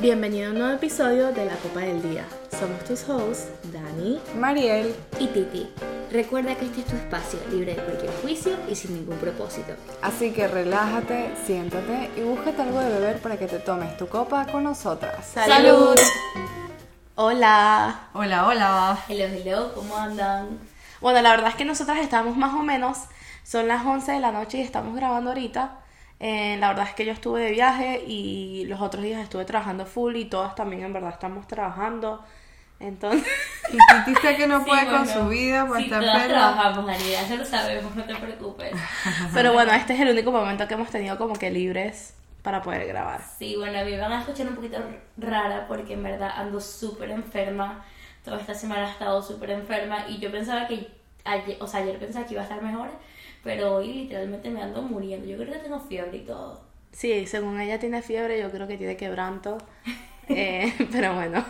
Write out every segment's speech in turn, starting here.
Bienvenido a un nuevo episodio de La Copa del Día. Somos tus hosts, Dani Mariel. y Titi. Recuerda que este es tu espacio, libre de cualquier juicio y sin ningún propósito. Así que relájate, siéntate y búscate algo de beber para que te tomes tu copa con nosotras. ¡Salud! Hola. Hola, hola. Hello, hello, ¿cómo andan? Bueno, la verdad es que nosotras estamos más o menos, son las 11 de la noche y estamos grabando ahorita. Eh, la verdad es que yo estuve de viaje y los otros días estuve trabajando full y todas también en verdad estamos trabajando. Entonces, Y Titi sé que no puede con su vida, pues sí, todas trabajamos, Dani, ya lo sabemos, no te preocupes. pero bueno, este es el único momento que hemos tenido como que libres para poder grabar. Sí, bueno, me van a escuchar un poquito rara porque en verdad ando súper enferma. Toda esta semana he estado súper enferma y yo pensaba que ayer, o sea, ayer pensaba que iba a estar mejor, pero hoy literalmente me ando muriendo. Yo creo que tengo fiebre y todo. Sí, según ella tiene fiebre, yo creo que tiene quebranto. Eh, pero bueno,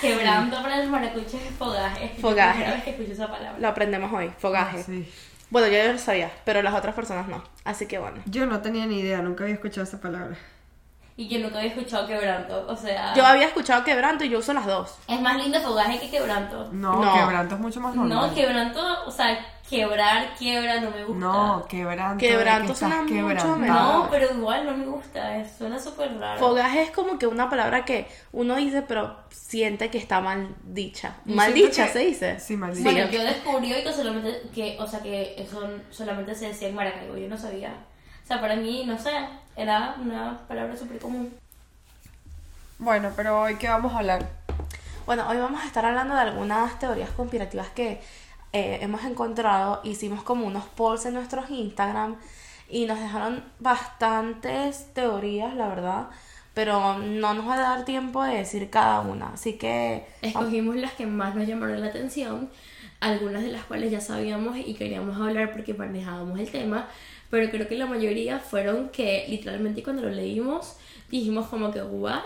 Quebrando para el maracucho es fogaje. Es Fogaje. la primera vez que escucho esa palabra. lo aprendemos hoy, fogaje. Sí. Bueno, yo ya lo sabía, pero las otras personas no. Así que bueno. Yo no tenía ni idea, nunca había escuchado esa palabra. Y yo nunca había escuchado quebranto. O sea, Yo había escuchado quebranto y yo uso las dos. es más lindo fogaje que quebranto. No, No. quebranto es mucho más normal. No, quebranto, o sea, quebrar, quiebra, no me gusta. No, quebranto. Quebranto que suena mucho. No, pero igual no me gusta, es- suena súper raro. Fogaje es como que una palabra que uno dice, pero siente que está mal dicha. Mal dicha que- se dice. Sí, mal dicha. Bueno, yo descubrí hoy que solamente, que, o sea, que eso solamente se decía en Maracaibo, yo no sabía. O sea, para mí, no sé, era una palabra súper común. Bueno, pero hoy qué vamos a hablar. Bueno, hoy vamos a estar hablando de algunas teorías conspirativas que eh, hemos encontrado. Hicimos como unos polls en nuestros Instagram y nos dejaron bastantes teorías, la verdad. Pero no nos va a dar tiempo de decir cada una. Así que Escogimos las que más nos llamaron la atención, algunas de las cuales ya sabíamos y queríamos hablar porque manejábamos el tema, pero creo que la mayoría fueron que literalmente cuando lo leímos dijimos como que, ¿what?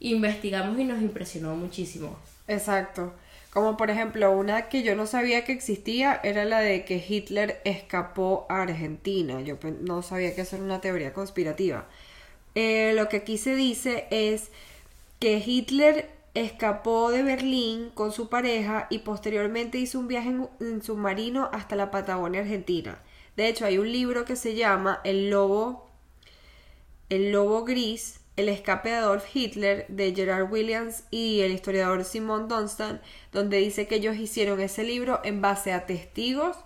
Investigamos y nos impresionó muchísimo. Exacto. Como por ejemplo, una que yo no sabía que existía era la de que Hitler escapó a Argentina. Yo no sabía que eso era una teoría conspirativa. Eh, lo que aquí se dice es que Hitler escapó de Berlín con su pareja y posteriormente hizo un viaje en, en submarino hasta la Patagonia Argentina. De hecho, hay un libro que se llama El Lobo el Lobo Gris, El escape de Adolf Hitler de Gerard Williams y el historiador Simon Dunstan, donde dice que ellos hicieron ese libro en base a testigos.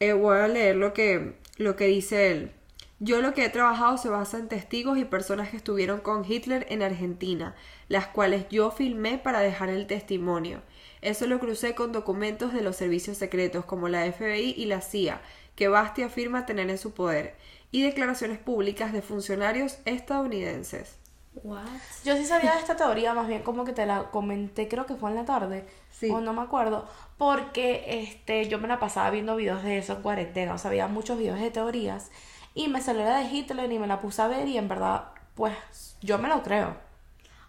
Eh, voy a leer lo que, lo que dice él. Yo lo que he trabajado se basa en testigos y personas que estuvieron con Hitler en Argentina, las cuales yo filmé para dejar el testimonio. Eso lo crucé con documentos de los servicios secretos como la FBI y la CIA, que Basti afirma tener en su poder, y declaraciones públicas de funcionarios estadounidenses. ¿What? yo sí sabía de esta teoría, más bien como que te la comenté, creo que fue en la tarde. Sí. O no me acuerdo. Porque este, yo me la pasaba viendo videos de eso en cuarentena. O sea, había muchos videos de teorías. Y me salió la de Hitler y me la puse a ver y en verdad, pues, yo me lo creo.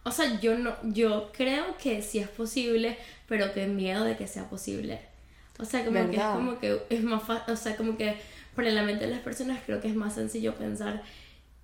O sea, yo no, yo creo que sí es posible, pero que miedo de que sea posible. O sea, como que es ¿Verdad? como que es más fácil, o sea, como que para la mente de las personas creo que es más sencillo pensar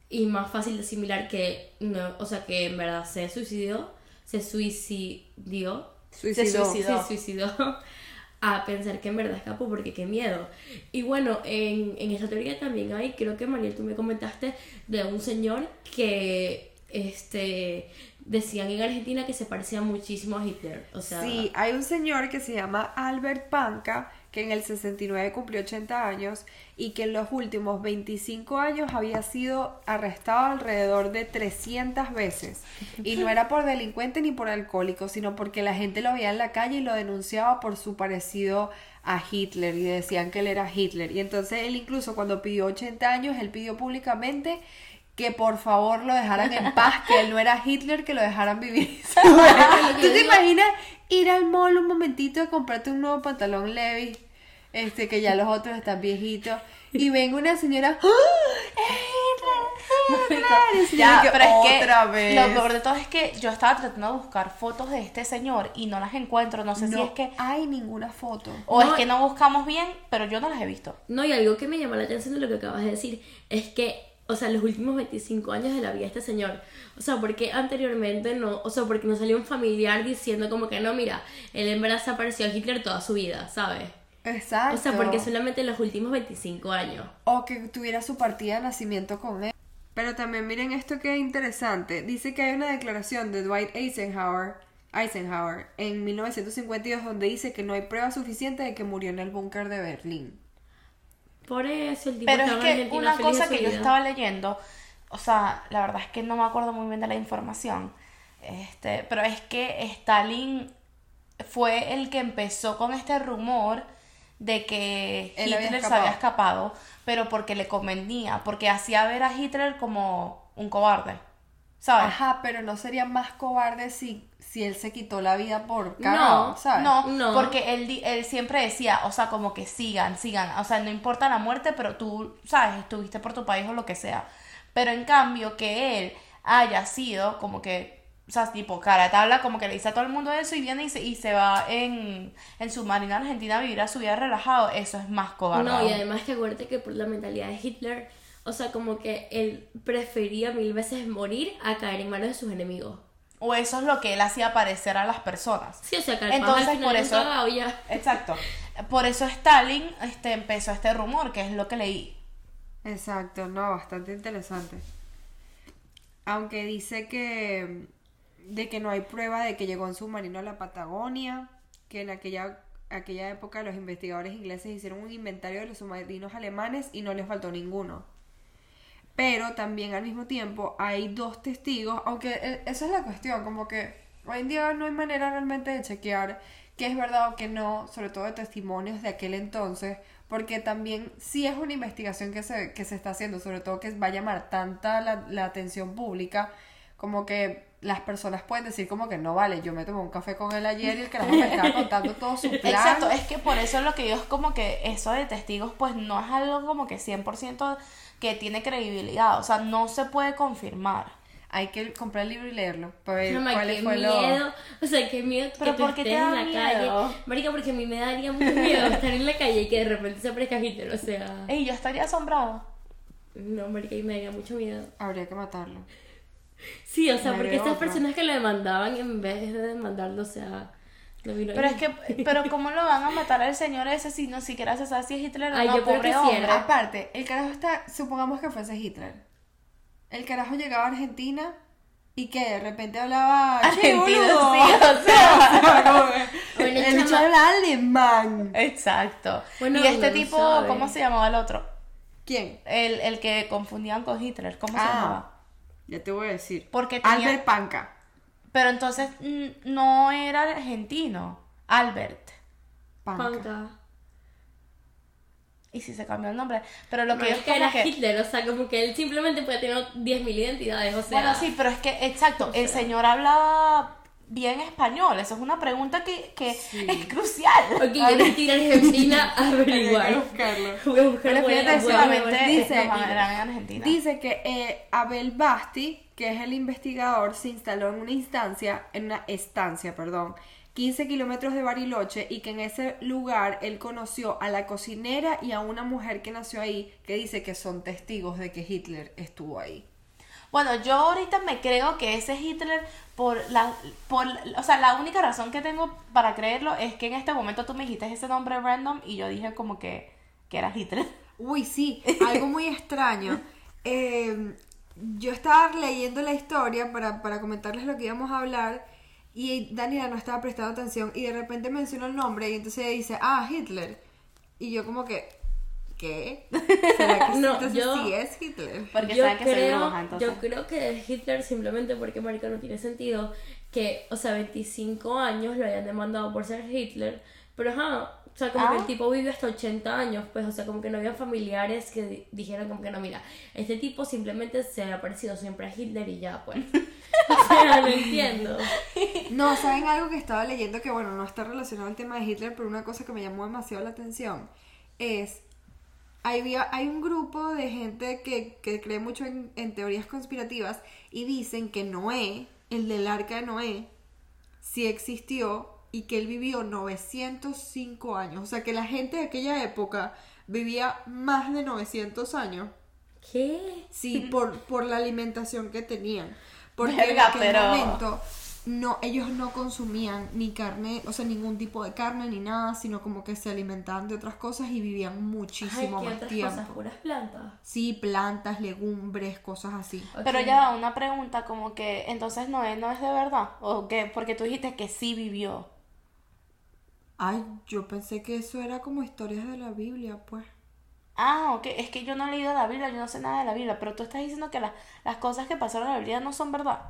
y más fácil de asimilar que no, o sea, que en verdad se suicidó, se suicidió, Suicidó. suicidó. se suicidó a pensar que en verdad escapó porque qué miedo. Y bueno, en, en esta teoría también hay, creo que Mariel tú me comentaste de un señor que este decían en Argentina que se parecía muchísimo a Hitler. O sea, Sí, hay un señor que se llama Albert Panca, que en el 69 cumplió 80 años y que en los últimos 25 años había sido arrestado alrededor de 300 veces. Y no era por delincuente ni por alcohólico, sino porque la gente lo veía en la calle y lo denunciaba por su parecido a Hitler y decían que él era Hitler. Y entonces él incluso cuando pidió 80 años, él pidió públicamente que por favor lo dejaran en paz, que él no era Hitler, que lo dejaran vivir. ¿Tú te imaginas ir al mall un momentito a comprarte un nuevo pantalón Levi? Este, que ya los otros están viejitos. Y venga una señora. ¡Ah! Ya, pero es que otra vez. lo peor de todo es que yo estaba tratando de buscar fotos de este señor y no las encuentro. No sé si es que hay ninguna foto. o No. es que no buscamos bien, pero yo no las he visto. No, y algo que me llamó la atención de lo que acabas de decir es que o sea, los últimos 25 años de la vida de este señor. O sea, porque anteriormente no, o sea, porque no salió un familiar diciendo como que no, mira, él en verdad se apareció a Hitler toda su vida, ¿sabes? Exacto. O sea, porque solamente los últimos 25 años. O que tuviera su partida de nacimiento con él. Pero también miren esto que es interesante. Dice que hay una declaración de Dwight Eisenhower, Eisenhower en 1952 donde dice que no hay prueba suficiente de que murió en el búnker de Berlín. Por eso el tipo Pero es en que una cosa que yo estaba leyendo, o sea, la verdad es que no me acuerdo muy bien de la información, este, pero es que Stalin fue el que empezó con este rumor de que Él había Hitler se había escapado, pero porque le convenía, porque hacía ver a Hitler como un cobarde, ¿sabes? Ajá, pero no sería más cobarde si, si él se quitó la vida por cagado, No, ¿sabes? No, No. porque él, di- él siempre decía, o sea, como que sigan, sigan, o sea, no importa la muerte, pero tú, sabes, estuviste por tu país o lo que sea. Pero en cambio, que él haya sido como que, o sea, tipo cara de tabla, como que le dice a todo el mundo eso y viene y se, y se va en, en su marina argentina a vivir a su vida relajado, eso es más cobarde. No, y además que acuérdate que por la mentalidad de Hitler, o sea, como que él prefería mil veces morir a caer en manos de sus enemigos. O eso es lo que él hacía parecer a las personas. Sí, o sea, que Entonces, al final por eso- cagao ya. Exacto. Por eso Stalin este, empezó este rumor, que es lo que leí. Exacto, no, bastante interesante. Aunque dice que de que no hay prueba de que llegó en submarino a la Patagonia, que en aquella aquella época los investigadores ingleses hicieron un inventario de los submarinos alemanes y no les faltó ninguno. Pero también al mismo tiempo hay dos testigos, aunque eh, esa es la cuestión, como que hoy en día no hay manera realmente de chequear qué es verdad o qué no, sobre todo de testimonios de aquel entonces, porque también sí es una investigación que se, que se está haciendo, sobre todo que va a llamar tanta la, la atención pública, como que las personas pueden decir como que no vale, yo me tomé un café con él ayer y el carajo me estaba contando todo su plan. Exacto, es que por eso lo que digo es como que eso de testigos pues no es algo como que 100% que tiene credibilidad, o sea, no se puede confirmar. Hay que comprar el libro y leerlo para ver Chama, cuál qué fue lo... miedo. O sea, qué miedo Pero que tú ¿por qué te estés en da la miedo? calle. Marica, porque a mí me daría mucho miedo estar en la calle y que de repente se aparezca Hitler. O sea, Ey, yo estaría asombrado. no, marica, y me daría mucho miedo. Habría que matarlo. Sí, o sea, porque estas otra. personas que lo demandaban en vez de demandarlo, o sea, no vino Pero ahí. es que, pero ¿cómo lo van a matar al señor ese si no siquiera se sabe si es Hitler o Ay, no, yo creo pobre que sí hombre? era. Aparte, el carajo está, supongamos que fuese Hitler. El carajo llegaba a Argentina y que de repente hablaba "Che, Argentino, boludo". sí, o sea. Que Bueno, el chama- habla alemán. Exacto. Bueno, y este tipo, sabe. ¿cómo se llamaba el otro? ¿Quién? El, el que confundían con Hitler, ¿cómo se Ah. llamaba? Ya te voy a decir. Porque tenía- Albert Panca. Pero entonces no era argentino, Albert. Panca. Panca. Y si se cambió el nombre. Pero lo que yo es como era que... Hitler, o sea, como que él simplemente puede tener 10.000 identidades, o sea. Bueno, sí, pero es que, exacto, o el señor hablaba bien español. Eso es una pregunta que, que es crucial. Ok, yo tengo que ir a Argentina a averiguar. buscarlo. Voy a buscar Pero voy a- voy a- Solamente dice- a Argentina. Dice que eh, Abel Basti, que es el investigador, se instaló en una instancia, en una estancia, perdón, 15 kilómetros de Bariloche y que en ese lugar él conoció a la cocinera y a una mujer que nació ahí que dice que son testigos de que Hitler estuvo ahí. Bueno, yo ahorita me creo que ese Hitler, por la, por, o sea, la única razón que tengo para creerlo es que en este momento tú me dijiste ese nombre random y yo dije como que, que era Hitler. Uy, sí, algo muy extraño. Eh, yo estaba leyendo la historia para, para comentarles lo que íbamos a hablar y Daniela no estaba prestando atención y de repente mencionó el nombre y entonces ella dice, ah, Hitler. Y yo como que, ¿qué? ¿Será que No, entonces yo- sí es Hitler? Porque yo saben que soy creo, bruja, entonces. yo creo que es Hitler simplemente porque marica no tiene sentido que, o sea, 25 años lo hayan demandado por ser Hitler, pero ajá, o sea, como que Ah. el tipo vivió hasta 80 años, pues, o sea, como que no había familiares que di- dijeran como que no, mira, este tipo simplemente se ha parecido siempre a Hitler y ya, pues. o sea, no entiendo. No, ¿saben algo que estaba leyendo que, bueno, no está relacionado al tema de Hitler, pero una cosa que me llamó demasiado la atención es, hay un grupo de gente que, que cree mucho en, en teorías conspirativas y dicen que Noé, el del arca de Noé, sí existió y que él vivió 905 años. O sea, que la gente de aquella época vivía más de 900 años. ¿Qué? Sí, por, por la alimentación que tenían. Porque en Verga, aquel pero- momento no, ellos no consumían ni carne, o sea, ningún tipo de carne ni nada, sino como que se alimentaban de otras cosas y vivían Ay, muchísimo ¿qué más otras tiempo. cosas? Puras plantas. Sí, plantas, legumbres, cosas así. Pero ya una pregunta como que entonces Noé no es de verdad. ¿O qué? Porque tú dijiste que sí vivió. Ay, yo pensé que eso era como historias de la Biblia, pues. Ah, ok. Es que yo no he leído la Biblia, yo no sé nada de la Biblia. Pero tú estás diciendo que la- las cosas que pasaron en la Biblia no son verdad.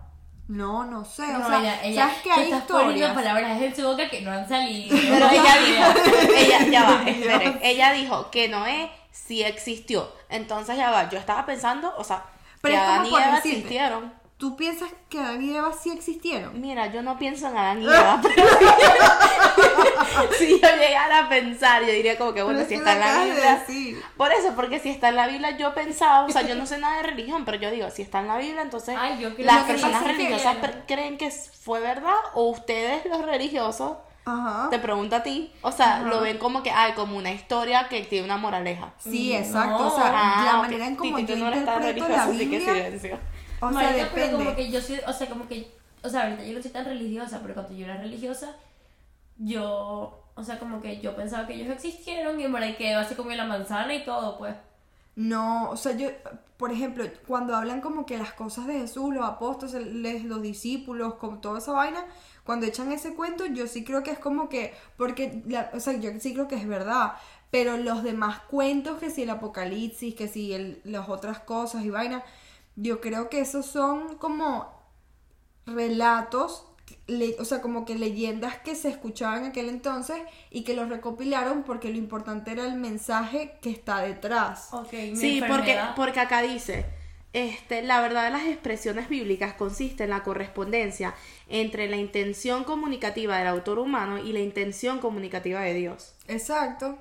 No, no sé, o No, sea, ella, ella, ¿sabes que hay estás poniendo historias? palabras en su boca que no han salido. Pero ella dijo, ella, ya va, esperen. Ella dijo que Noé sí existió. Entonces ya va, yo estaba pensando, o sea, Pero que Adán y Eva decirte. existieron. ¿Tú piensas que Adán y Eva sí existieron? Mira, yo no pienso en Adán y Eva, pero si yo llegara a pensar, yo diría como que bueno, Pero si es está en la de Biblia. Por eso, porque si está en la Biblia, yo pensaba, o sea, yo no sé nada de religión, pero yo digo, si está en la Biblia, entonces Ay, yo creo las que personas que- religiosas creen que fue verdad o ustedes los religiosos Ajá. te pregunto a ti, o sea, lo ven como que hay como una historia que tiene una moraleja. Sí, No. exacto. O sea, Ah, la manera en como yo tú no interpreto la así que Biblia. silencio. O sea, Marica, pero como depende. que yo soy, o sea, como que, o sea, ahorita yo no soy tan religiosa, pero cuando yo era religiosa, yo, o sea, como que yo pensaba que ellos existieron y en que Eva se comió la manzana y todo, pues. No, o sea, yo, por ejemplo, cuando hablan como que las cosas de Jesús, los apóstoles, les- los discípulos, con toda esa vaina, cuando echan ese cuento, yo sí creo que es como que, porque, la- o sea, yo sí creo que es verdad, pero los demás cuentos, que si el apocalipsis, que si el- las otras cosas y vaina, yo creo que esos son como relatos, le- o sea, como que leyendas que se escuchaban en aquel entonces y que los recopilaron porque lo importante era el mensaje que está detrás. Sí, porque, porque acá dice, este, la verdad de las expresiones bíblicas consiste en la correspondencia entre la intención comunicativa del autor humano y la intención comunicativa de Dios. Exacto.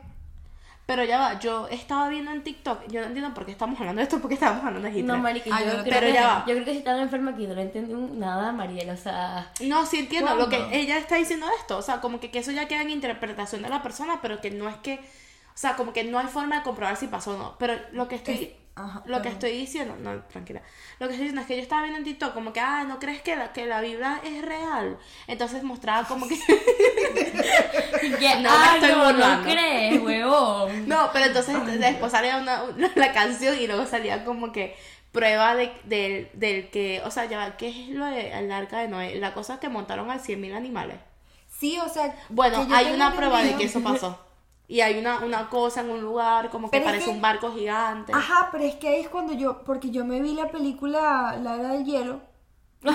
Pero ya va, yo estaba viendo en TikTok, yo no entiendo por qué estamos hablando de esto, porque estamos hablando de Hitler. No, marica, Ah, yo, yo creo pero que, ya va. yo creo que si están enferma aquí no le entendí nada, Mariela, o sea... No, sí entiendo lo que ella está diciendo esto, o sea, como que, que eso ya queda en interpretación de la persona, pero que no es que, o sea, como que no hay forma de comprobar si pasó o no, pero lo que estoy, Es- ajá, lo que estoy diciendo, no, tranquila, lo que estoy diciendo es que yo estaba viendo en TikTok como que, ah, ¿no crees que la, que la Biblia es real? Entonces mostraba como que, No me estoy no, burlando. no crees, huevón. no, pero entonces después salía una, una- la canción y luego salía como que prueba de, del- del que, o sea, ya, ¿qué es lo del arca de Noé? La cosa que montaron a 100.000 animales. Sí, o sea. Bueno, hay una prueba de que eso pasó. Y hay una, una cosa en un lugar como que Pero es parece que- un barco gigante. Ajá, pero es que ahí es cuando yo, porque yo me vi la película La Era del Hielo.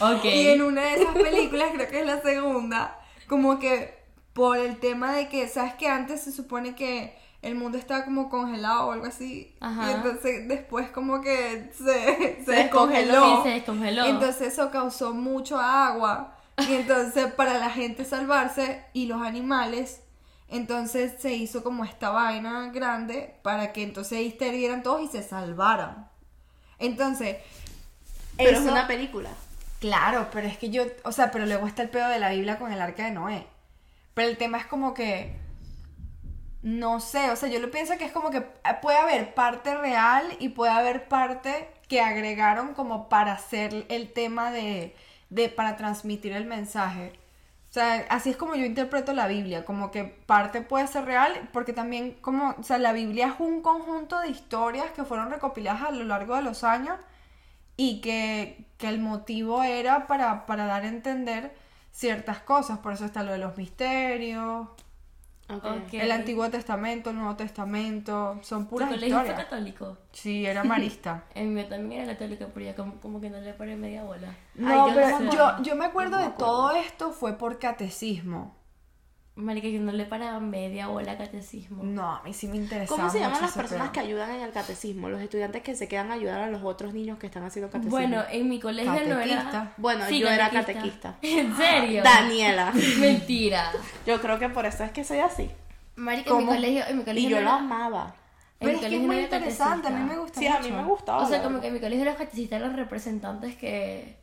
Ok. Y en una de esas películas, creo que es la segunda, como que por el tema de que, ¿sabes que Antes se supone que el mundo estaba como congelado o algo así. Ajá. Y entonces después como que se, se, Se descongeló. descongeló. Sí, se descongeló. Y entonces eso causó mucho agua. Y entonces para la gente salvarse y los animales, entonces se hizo como esta vaina grande para que entonces ahí todos y se salvaran. Entonces, Pero es eso- una película. Claro, pero es que yo, o sea, pero luego está el pedo de la Biblia con el arca de Noé. Pero el tema es como que, no sé, o sea, yo lo pienso que es como que eh, puede haber parte real y puede haber parte que agregaron como para hacer el tema de, de para transmitir el mensaje. O sea, así es como yo interpreto la Biblia, como que parte puede ser real, porque también como, o sea, la Biblia es un conjunto de historias que fueron recopiladas a lo largo de los años y que, que el motivo era para, para dar a entender ciertas cosas, por eso está lo de los misterios, El Antiguo Testamento, el Nuevo Testamento, son ¿Tu puras colegio fue historias. católico? Sí, era marista. El mío también era católico, pero ya como, como que no le paré media bola. No, yo no pero me yo, acuerdo. yo me acuerdo No me de acuerdo. todo esto fue por catecismo. Marica, yo no le paraba media bola a catecismo. No, a mí sí me interesaba ¿Cómo se llaman mucho las personas que ayudan en el catecismo? Los estudiantes que se quedan a ayudar a los otros niños que están haciendo catecismo. Bueno, en mi colegio no era... Catequista. Bueno, Sí, yo era catequista. ¿En serio? Daniela. Mentira. Yo creo que por eso es que soy así. Marica, en mi colegio, en mi colegio Y yo no lo amaba. Pero es que es no muy interesante, a mí me gusta Sí, a mucho. mí me gustaba. O sea, como que en mi colegio los catecistas eran representantes que,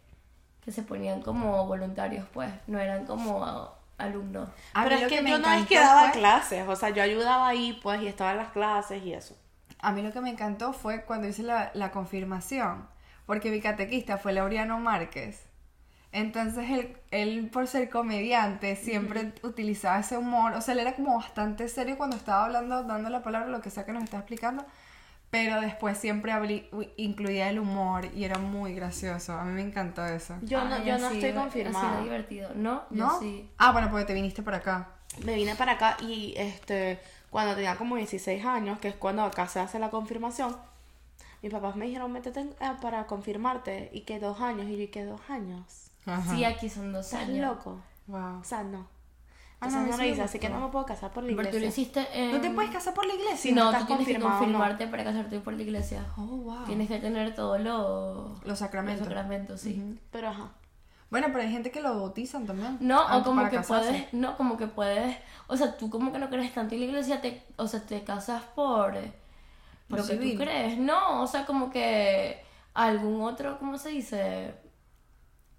que se ponían como voluntarios, pues, no eran como a- alumnos. A Pero mí es lo que, me yo no es que encantó daba fue- clases, o sea, yo ayudaba ahí, pues, y estaba en las clases y eso. a mí lo que me encantó fue cuando hice la, la confirmación, porque mi catequista fue Laureano Márquez. Entonces él, él, por ser comediante, siempre utilizaba ese humor. O sea, él era como bastante serio cuando estaba hablando, dando la palabra, lo que sea que nos está explicando. Pero después siempre incluía el humor y era muy gracioso. A mí me encantó eso. Yo no, Ay, yo no ha estoy confirmada. sido divertido, ¿no? Yo ¿No? sí. Ah, bueno, porque te viniste para acá. Me vine para acá y este cuando tenía como 16 años, que es cuando acá se hace la confirmación, mis papás me dijeron, métete en- eh, para confirmarte. Y que dos años. Y yo, ¿y que dos años? Ajá. Sí, aquí son dos ¿Estás años. loco? Wow. O sea, no. Ah, Entonces no, lo hice, así que no me puedo casar por la Pero tú lo iglesia. hiciste en... ¿No te puedes casar por la iglesia? Si no no, estás tú tienes que no. confirmarte para casarte por la iglesia. Oh, wow. Tienes que tener todos los Los sacramentos. los sacramentos, sí. Pero ajá. Bueno, pero hay gente que lo bautizan también. No, o como que casarse. puedes, no, como que puedes, o sea, tú como que no crees tanto en la iglesia, te, o sea, te casas por, Por lo que tú crees, no, o sea, como que algún otro, ¿cómo se dice?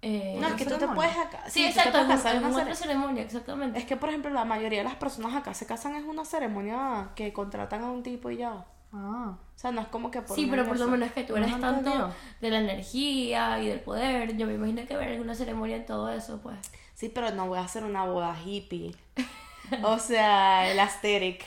Eh, No, es ¿una que tú te puedes acá. sí, exacto, puedes en, casar en una ceremonia, exactamente. Es que, por ejemplo, la mayoría de las personas acá se casan es una ceremonia que contratan a un tipo y ya. Ah. O sea, no es como que por Sí, pero por lo menos que tú eres tanto de la energía y del poder, yo me imagino que ver alguna ceremonia en todo eso, pues. Sí, pero no voy a hacer una boda hippie. o sea, el aesthetic.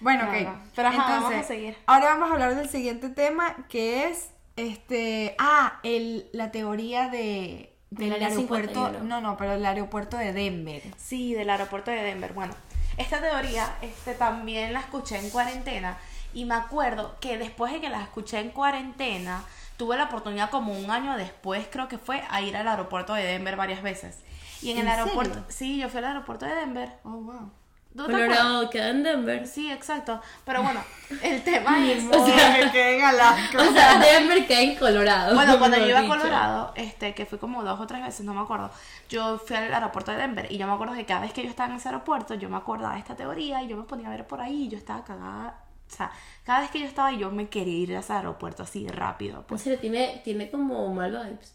Bueno, No, ok. no. Pero ajá, vamos a seguir. Ahora vamos a hablar del siguiente tema que es este. Ah, el, la teoría de. Del Del aeropuerto. 51. No, no, pero el aeropuerto de Denver. Sí, del aeropuerto de Denver. Bueno, esta teoría este, también la escuché en cuarentena y me acuerdo que después de que la escuché en cuarentena, tuve la oportunidad como un año después, creo que fue, a ir al aeropuerto de Denver varias veces. Y en, ¿En el aeropuerto, serio? sí, yo fui al aeropuerto de Denver. Oh, wow. ¿Tú te acuerdas? Colorado queda en Denver. Sí, exacto. Pero bueno, el tema es... O sea, me quedé en Alaska. O sea, Denver queda en Colorado. Bueno, cuando yo iba a. Colorado, este, que fui como dos o tres veces, no me acuerdo, yo fui al aeropuerto de Denver y yo me acuerdo que cada vez que yo estaba en ese aeropuerto, yo me acordaba de esta teoría y yo me ponía a ver por ahí y yo estaba cagada. O sea, cada vez que yo estaba yo me quería ir a ese aeropuerto así rápido. O Pues. sea, tiene, tiene como mal vibes.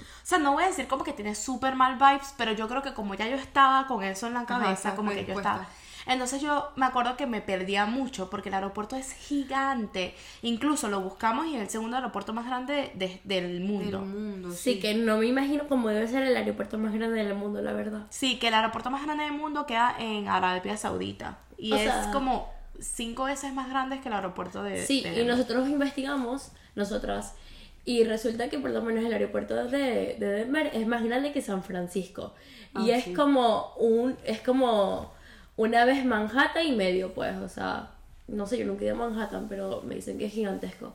O sea, no voy a decir como que tiene súper mal vibes, pero yo creo que como ya yo estaba con eso en la cabeza, como que yo estaba... Entonces yo me acuerdo que me perdía mucho porque el aeropuerto es gigante. Incluso lo buscamos y es el segundo aeropuerto más grande de- del mundo. Del mundo, Sí, sí. que no me imagino cómo debe ser el aeropuerto más grande del mundo, la verdad. Sí, que el aeropuerto más grande del mundo queda en Arabia Saudita. Y O es sea- como cinco veces más grande que el aeropuerto de. Sí, de y nosotros investigamos, nosotras, y resulta que por lo menos el aeropuerto de, de Denver es más grande que San Francisco. Y Ah, es sí. como un, es como una vez Manhattan y medio, pues, o sea, no sé, yo nunca he ido a Manhattan, pero me dicen que es gigantesco.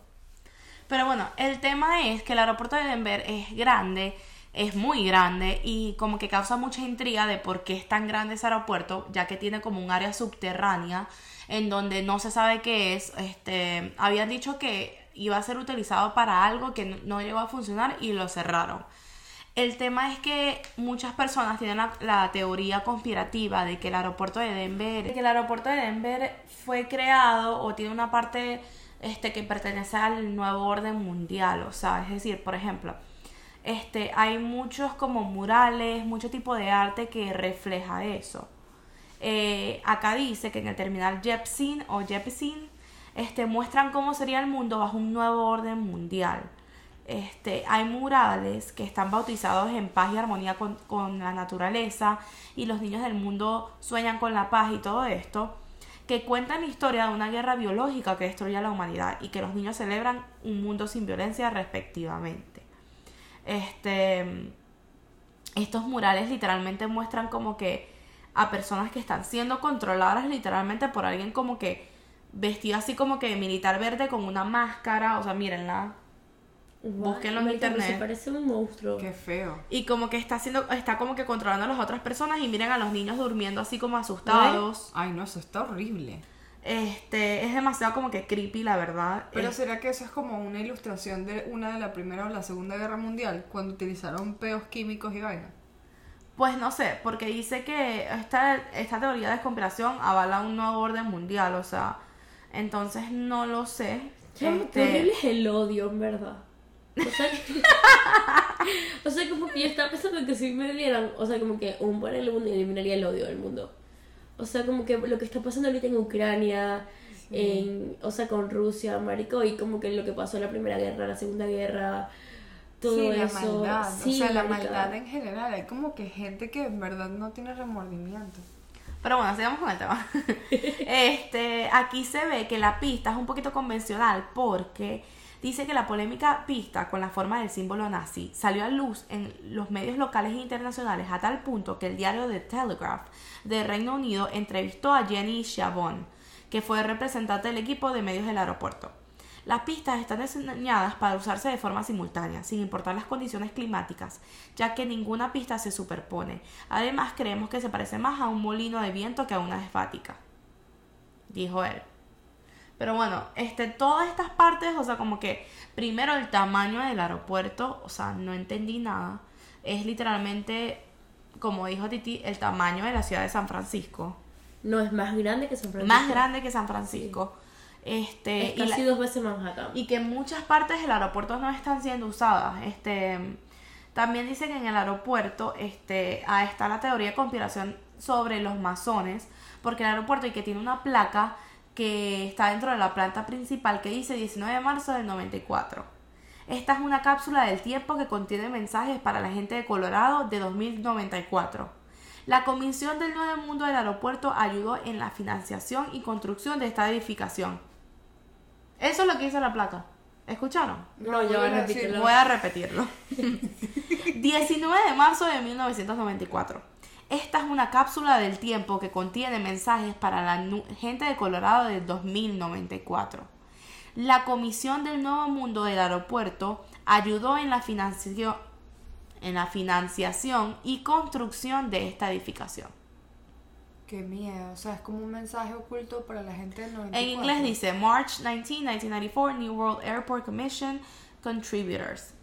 Pero bueno, el tema es que el aeropuerto de Denver es grande, es muy grande y como que causa mucha intriga de por qué es tan grande ese aeropuerto, ya que tiene como un área subterránea en donde no se sabe qué es. Este, habían dicho que iba a ser utilizado para algo que no- llegó a funcionar y lo cerraron. El tema es que muchas personas tienen la, teoría conspirativa de que el aeropuerto de Denver, de que el aeropuerto de Denver fue creado o tiene una parte este que pertenece al nuevo orden mundial, o sea, es decir, por ejemplo, este hay muchos como murales, mucho tipo de arte que refleja eso. Eh, acá dice que en el terminal Jepsin o Jepsin este, muestran cómo sería el mundo bajo un nuevo orden mundial. Este, hay murales que están bautizados en paz y armonía con, la naturaleza y los niños del mundo sueñan con la paz y todo esto, que cuentan la historia de una guerra biológica que destruye a la humanidad y que los niños celebran un mundo sin violencia respectivamente. Este, estos murales literalmente muestran como que a personas que están siendo controladas literalmente por alguien como que vestido así como que militar verde con una máscara, o sea, mírenla. Búsquenlo en internet. Se parece un monstruo. Qué feo. Y como que está haciendo, está como que controlando a las otras personas y miren a los niños durmiendo así como asustados. Ay, no, eso está horrible. Este, es demasiado como que creepy, la verdad. Pero Es- ¿será que eso es como una ilustración de una de la Primera o la Segunda Guerra Mundial? Cuando utilizaron peos químicos y vaina. Pues no sé, porque dice que esta, esta teoría de conspiración avala un nuevo orden mundial, o sea, entonces no lo sé. Chamo, Este, qué horrible es el odio, en verdad. O sea, o sea, como que yo estaba pensando que si me dieran, o sea, como que un buen el mundo eliminaría el odio del mundo. O sea, como que lo que está pasando ahorita en Ucrania en, o sea, con Rusia, marico, y como que lo que pasó en la Primera Guerra, la Segunda Guerra, todo sí, la eso. maldad. Sí, o sea, la marica. maldad en general. Hay como que gente que en verdad no tiene remordimiento. Pero bueno, sigamos con el tema. este, aquí se ve que la pista es un poquito convencional porque dice que la polémica pista con la forma del símbolo nazi salió a luz en los medios locales e internacionales a tal punto que el diario The Telegraph de Reino Unido entrevistó a Jenny Chabon, que fue representante del equipo de medios del aeropuerto. Las pistas están diseñadas para usarse de forma simultánea, sin importar las condiciones climáticas, ya que ninguna pista se superpone. Además, creemos que se parece más a un molino de viento que a una esfática, dijo él. Pero bueno, este, todas estas partes, o sea, como que primero el tamaño del aeropuerto, o sea, no entendí nada. Es literalmente, como dijo Titi, el tamaño de la ciudad de San Francisco. No, es más grande que San Francisco. Más grande que San Francisco. Este, Es y la- casi dos veces más acá. y que muchas partes del aeropuerto no están siendo usadas. Este, también dice que en el aeropuerto este, ah, está la teoría de conspiración sobre los masones, porque el aeropuerto y que tiene una placa que está dentro de la planta principal que dice 19 de marzo del 94. Esta es una cápsula del tiempo que contiene mensajes para la gente de Colorado de 2094. La Comisión del Nuevo Mundo del Aeropuerto ayudó en la financiación y construcción de esta edificación. Eso es lo que dice la placa. ¿Escucharon? No, ya van a repetirlo. Voy a repetirlo. 19 de marzo de 1994. Esta es una cápsula del tiempo que contiene mensajes para la gente de Colorado del 2094. La Comisión del Nuevo Mundo del Aeropuerto ayudó en la financiación, en la financiación y construcción de esta edificación. Qué miedo. O sea, es como un mensaje oculto para la gente del 94. En inglés dice March 19, 1994, New World Airport Commission Contributors.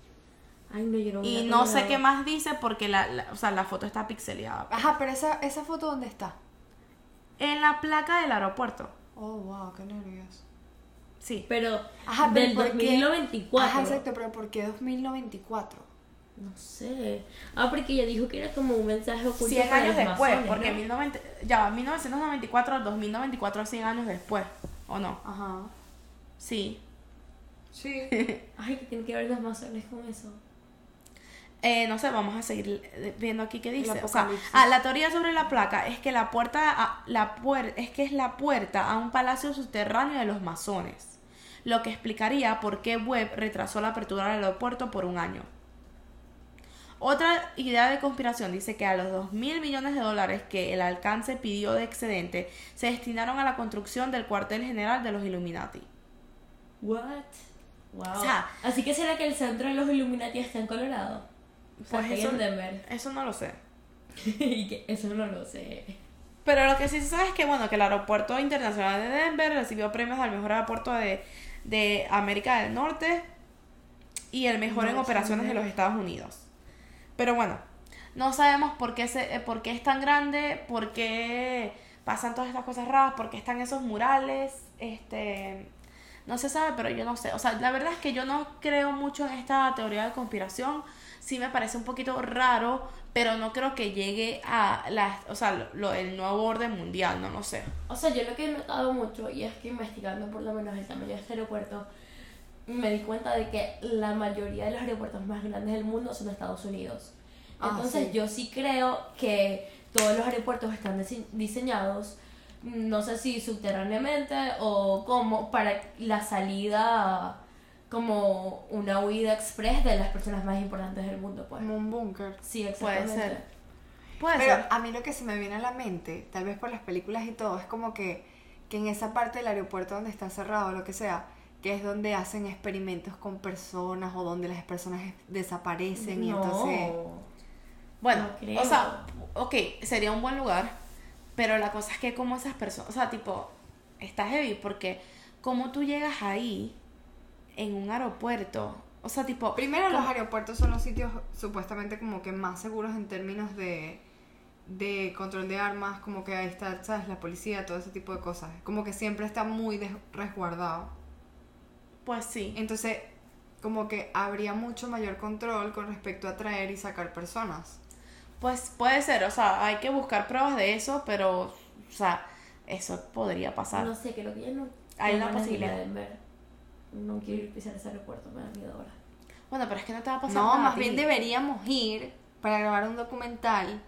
Ay, no, yo no Y no sé qué más dice porque la, la- o sea, la foto está pixeleada. Ajá, pero esa, esa foto ¿dónde está? En la placa del aeropuerto. Oh, wow, qué nervios. Sí. Pero Ajá, pero del ¿por qué? 2094. Ajá, exacto, pero ¿por qué 2094? No sé. Ah, porque ella dijo que era como un mensaje oculto 100 para años los después, masones, porque ¿no? 1990 ya va, 1994 al 2094 100 años después, ¿o no? Ajá. Sí. Sí. Ay, que tienen que ver los masones con eso. Eh, no sé, vamos a seguir viendo aquí qué dice. O sea, apocalipsis. ah, la teoría sobre la placa es que la puerta, a, la puer- es que es la puerta a un palacio subterráneo de los masones, lo que explicaría por qué Webb retrasó la apertura del aeropuerto por un año. Otra idea de conspiración dice que a los 2 mil millones de dólares que el alcance pidió de excedente se destinaron a la construcción del cuartel general de los Illuminati. What? Wow. O sea- Así que será que el centro de los Illuminati está en Colorado. O sea, Pues eso, en Denver. eso no lo sé. y que eso no lo sé. Pero lo que sí se sabe es que, bueno, que el aeropuerto internacional de Denver recibió premios al mejor aeropuerto de, de América del Norte y el mejor en operaciones de los Estados Unidos. Pero bueno, no sabemos por qué, se, eh, por qué es tan grande, por qué pasan todas estas cosas raras, por qué están esos murales, este... No se sabe, pero yo no sé. O sea, la verdad es que yo no creo mucho en esta teoría de conspiración. Sí me parece un poquito raro, pero no creo que llegue a la, o sea, lo, lo- el nuevo orden mundial, no lo sé. O sea, yo lo que he notado mucho, y es que investigando por lo menos el tamaño de este aeropuerto, me di cuenta de que la mayoría de los aeropuertos más grandes del mundo son de Estados Unidos. Ah, Entonces sí. yo sí creo que todos los aeropuertos están dise- diseñados, no sé si subterráneamente o como, para la salida como una huida express de las personas más importantes del mundo, pues. Como un búnker. Sí, Puede exactamente. ser. Puede Pero ser. a mí lo que se me viene a la mente, tal vez por las películas y todo, es como que, que en esa parte del aeropuerto donde está cerrado, lo que sea, que es donde hacen experimentos con personas o donde las personas desaparecen y entonces... Bueno, No o sea, ok, sería un buen lugar, pero la cosa es que como esas personas, o sea, tipo, está heavy porque como tú llegas ahí en un aeropuerto, o sea, tipo... Primero los aeropuertos son los sitios supuestamente como que más seguros en términos de, de control de armas, como que ahí está, ¿sabes? La policía, todo ese tipo de cosas. Como que siempre está muy resguardado. Pues sí. Entonces, como que habría mucho mayor control con respecto a traer y sacar personas. Pues puede ser, o sea, hay que buscar pruebas de eso, pero, o sea, eso podría pasar. No sé, creo que ya no hay una ganas de posibilidad. Denver. No quiero ir a pisar ese aeropuerto, me da miedo ahora. Bueno, pero es que no te va a pasar No, nada a más ti. bien deberíamos ir para grabar un documental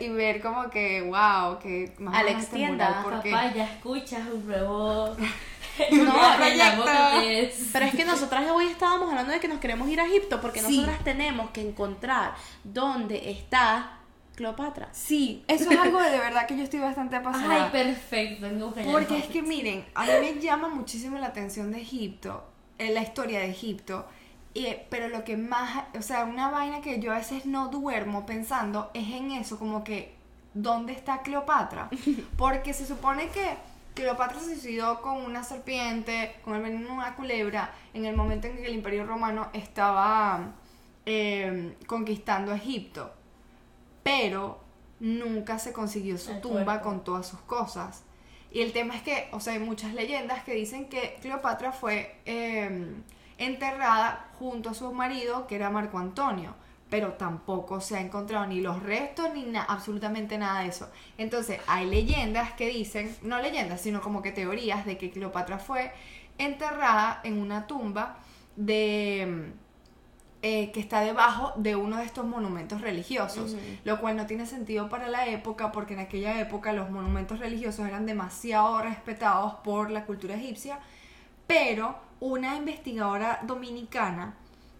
y, ver como que, wow, que más Alex, este tienda, porque Papá, ya escuchas un nuevo... No. Pero es que nosotras hoy estábamos hablando de que nos queremos ir a Egipto porque Sí. nosotras tenemos que encontrar dónde está Cleopatra. sí, eso es algo de, de verdad que yo estoy bastante apasionada. Ay, perfecto. Porque es que miren, a mí me llama muchísimo la atención de Egipto, eh, la historia de Egipto, eh, pero lo que más, o sea, una vaina que yo a veces no duermo pensando es en eso, como que, ¿dónde está Cleopatra? Porque se supone que Cleopatra se suicidó con una serpiente, con el veneno de una culebra, en el momento en que el Imperio Romano estaba eh, conquistando Egipto pero nunca se consiguió su tumba con todas sus cosas. Y el tema es que, o sea, hay muchas leyendas que dicen que Cleopatra fue eh, enterrada junto a su marido, que era Marco Antonio, pero tampoco se ha encontrado ni los restos ni na- absolutamente nada de eso. Entonces, hay leyendas que dicen, no leyendas, sino como que teorías de que Cleopatra fue enterrada en una tumba de eh, que está debajo de uno de estos monumentos religiosos, lo cual no tiene sentido para la época porque en aquella época los monumentos religiosos eran demasiado respetados por la cultura egipcia, pero una investigadora dominicana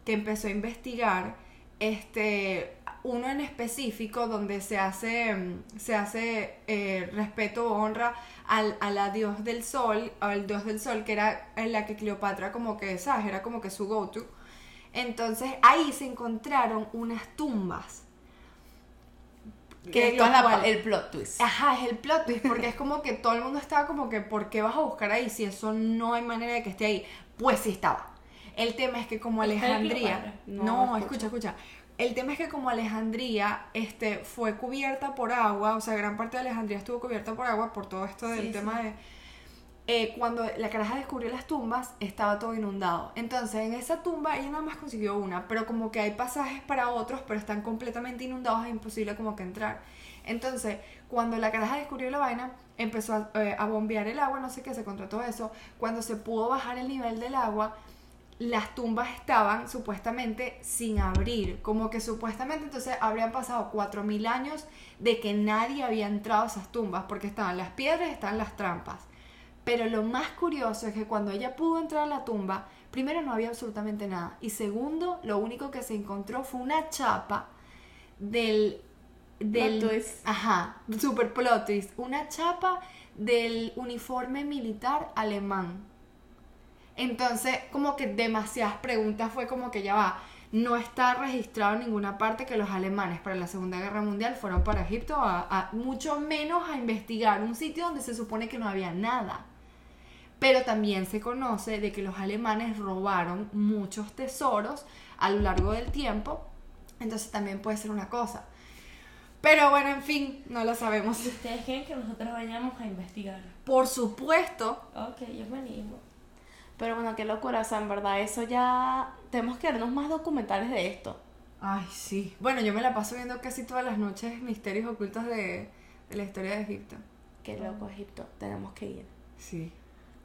que empezó a investigar este uno en específico donde se hace se hace eh, respeto o honra al, a la dios del sol al dios del sol que era en la que Cleopatra como que sabes era como que su go to entonces ahí se encontraron unas tumbas Que es la- el plot twist. Ajá, es el plot twist, porque es como que todo el mundo estaba como que, ¿por qué vas a buscar ahí si eso no hay manera de que esté ahí? Pues sí estaba. El tema es que como ¿Está en Alejandría... No, No, escucha, escucha. escucha. El tema es que como Alejandría este, fue cubierta por agua, o sea, gran parte de Alejandría estuvo cubierta por agua por todo esto del Sí, tema sí. de... eh, cuando la caraja descubrió las tumbas, estaba todo inundado. Entonces, en esa tumba ella nada más consiguió una, pero como que hay pasajes para otros, pero están completamente inundados, es imposible como que entrar. Entonces, cuando la caraja descubrió la vaina, empezó a, eh, bombear el agua, no sé qué, se contrató eso. Cuando se pudo bajar el nivel del agua, las tumbas estaban supuestamente sin abrir, como que supuestamente entonces habrían pasado 4.000 años de que nadie había entrado a esas tumbas, porque estaban las piedras estaban las trampas. Pero lo más curioso es que cuando ella pudo entrar a la tumba, primero no había absolutamente nada, y segundo, lo único que se encontró fue una chapa del... del Plot twist. Ajá, super plot twist, una chapa del uniforme militar alemán. Entonces, como que demasiadas preguntas fue como que ya va. No está registrado en ninguna parte que los alemanes para la Segunda Guerra Mundial fueron para Egipto, a, a- mucho menos a investigar un sitio donde se supone que no había nada. Pero también se conoce de que los alemanes robaron muchos tesoros a lo largo del tiempo. Entonces también puede ser una cosa. Pero bueno, en fin, no lo sabemos. ¿Y ustedes quieren que nosotros vayamos a investigar? Por supuesto, Ok, yo me animo. Pero bueno, qué locura, o sea, en verdad, eso ya. Tenemos que vernos más documentales de esto. Ay, sí. Bueno, yo me la paso viendo casi todas las noches misterios ocultos de, de la historia de Egipto. Qué loco, Egipto, tenemos que ir. Sí.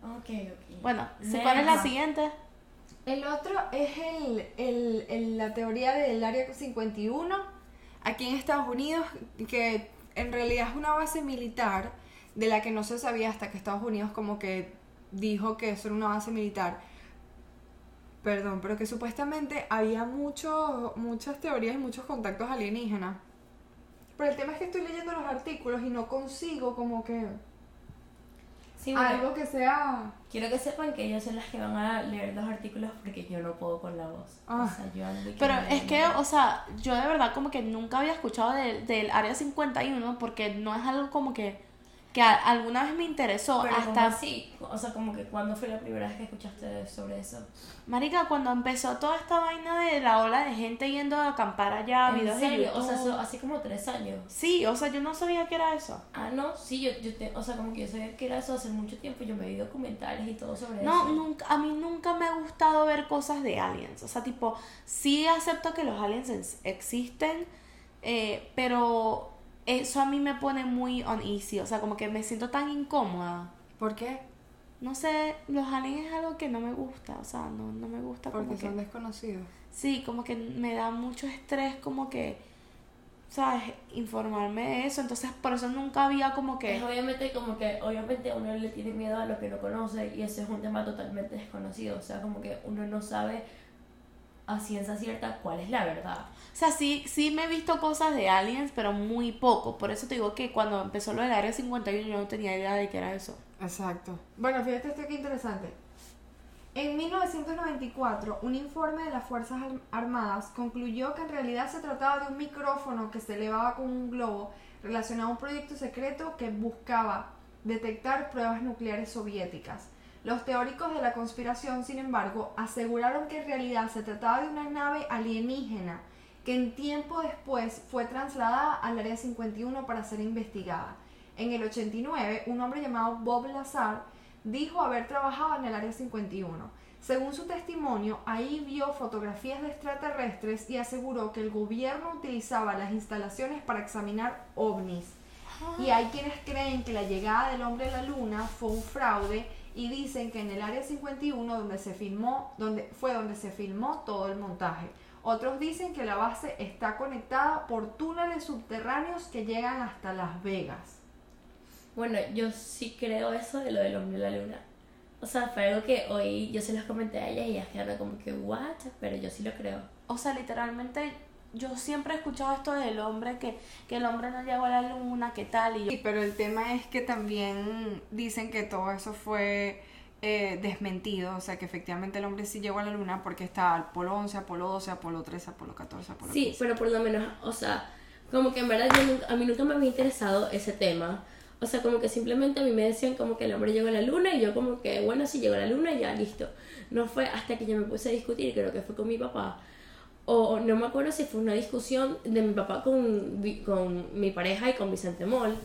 Ok, ok. Bueno, Next. ¿cuál es la siguiente? El otro es el, el- el- la teoría del Área 51, aquí en Estados Unidos, que en realidad es una base militar de la que no se sabía hasta que Estados Unidos como que dijo que eso era una base militar. Perdón, pero que supuestamente había mucho, muchas teorías y muchos contactos alienígenas. Pero el tema es que estoy leyendo los artículos y no consigo como que Sí, bueno, algo que sea... quiero que sepan que ellos son las que van a leer los artículos porque yo no puedo con la voz. Ah. O sea, yo ando Pero es que, o sea, yo de verdad como que nunca había escuchado del, del Área 51 porque no es algo como que, que a- alguna vez me interesó Pero hasta... así, o sea, como que cuando fue la primera vez que escuchaste sobre eso. Marica, cuando empezó toda esta vaina de la ola de gente yendo a acampar allá, ¿En videos de serio? O sea, eso hace como tres años. Sí, o sea, yo no sabía que era eso. Ah, no, sí, yo, yo te, o sea, como que yo sabía que era eso hace mucho tiempo, yo me vi documentales y todo sobre No, eso. nunca, a mí nunca me ha gustado ver cosas de aliens. O sea, tipo, sí acepto que los aliens ex- existen, eh, pero eso a mí me pone muy uneasy. O sea, como que me siento tan incómoda. ¿Por qué? no sé, los aliens es algo que no me gusta, o sea, no, no me gusta como Porque que... son desconocidos. Sí, como que me da mucho estrés como que, ¿sabes? Informarme de eso, entonces por eso nunca había como que... Es obviamente como que, obviamente uno le tiene miedo a lo que no conoce y ese es un tema totalmente desconocido, o sea, como que uno no sabe a ciencia cierta cuál es la verdad. O sea, sí, sí me he visto cosas de aliens, pero muy poco. Por eso te digo que cuando empezó lo del Área 51 yo no tenía idea de qué era eso. Exacto. Bueno, fíjate esto que interesante. En 1994, un informe de las Fuerzas Ar- Armadas concluyó que en realidad se trataba de un micrófono que se elevaba con un globo relacionado a un proyecto secreto que buscaba detectar pruebas nucleares soviéticas. Los teóricos de la conspiración, sin embargo, aseguraron que en realidad se trataba de una nave alienígena que en tiempo después fue trasladada al Área 51 para ser investigada. En el 89, un hombre llamado Bob Lazar dijo haber trabajado en el Área 51. Según su testimonio, ahí vio fotografías de extraterrestres y aseguró que el gobierno utilizaba las instalaciones para examinar ovnis. Y hay quienes creen que la llegada del hombre a la luna fue un fraude y dicen que en el área 51 donde se filmó, donde fue donde se filmó todo el montaje. Otros dicen que la base está conectada por túneles subterráneos que llegan hasta Las Vegas. Bueno, yo sí creo eso de lo del hombre de la luna. O sea, fue algo que hoy yo se los comenté a ellas y ellas quedaron como que, what? Pero yo sí lo creo. O sea, literalmente yo siempre he escuchado esto del hombre, que, que el hombre no llegó a la luna, que tal, y yo... Sí, pero el tema es que también dicen que todo eso fue eh, desmentido, o sea que efectivamente el hombre sí llegó a la luna porque estaba Apolo 11, Apolo 12, Apolo 13, Apolo 14, Apolo Sí, 15. pero por lo menos, o sea, como que en verdad yo nunca- a mí nunca me había interesado ese tema. O sea, como que simplemente a mí me decían como que el hombre llegó a la luna y yo como que, bueno, si llegó a la luna, ya listo. No fue hasta que yo me puse a discutir, creo que fue con mi papá. O no me acuerdo si fue una discusión de mi papá con, con mi pareja y con Vicente Moll.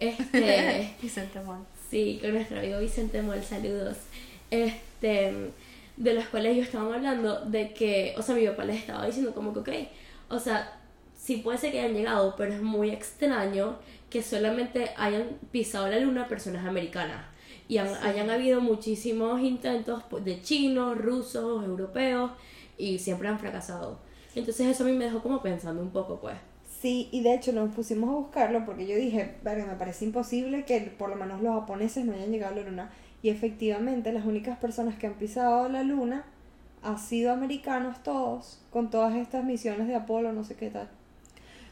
Este, Vicente Mon. Sí, con nuestro amigo Vicente Moll, saludos. Este, de los cuales yo estaba hablando de que, o sea, mi papá les estaba diciendo como que, ok, o sea, sí puede ser que hayan llegado, pero es muy extraño que solamente hayan pisado la luna personas americanas. Y han- hayan habido muchísimos intentos pues, de chinos, rusos, europeos, y siempre han fracasado. Entonces eso a mí me dejó como pensando un poco, pues. Sí, y de hecho nos pusimos a buscarlo porque yo dije, verga, me parece imposible que por lo menos los japoneses no hayan llegado a la luna. Y efectivamente las únicas personas que han pisado la luna han sido americanos todos, con todas estas misiones de Apolo, no sé qué tal.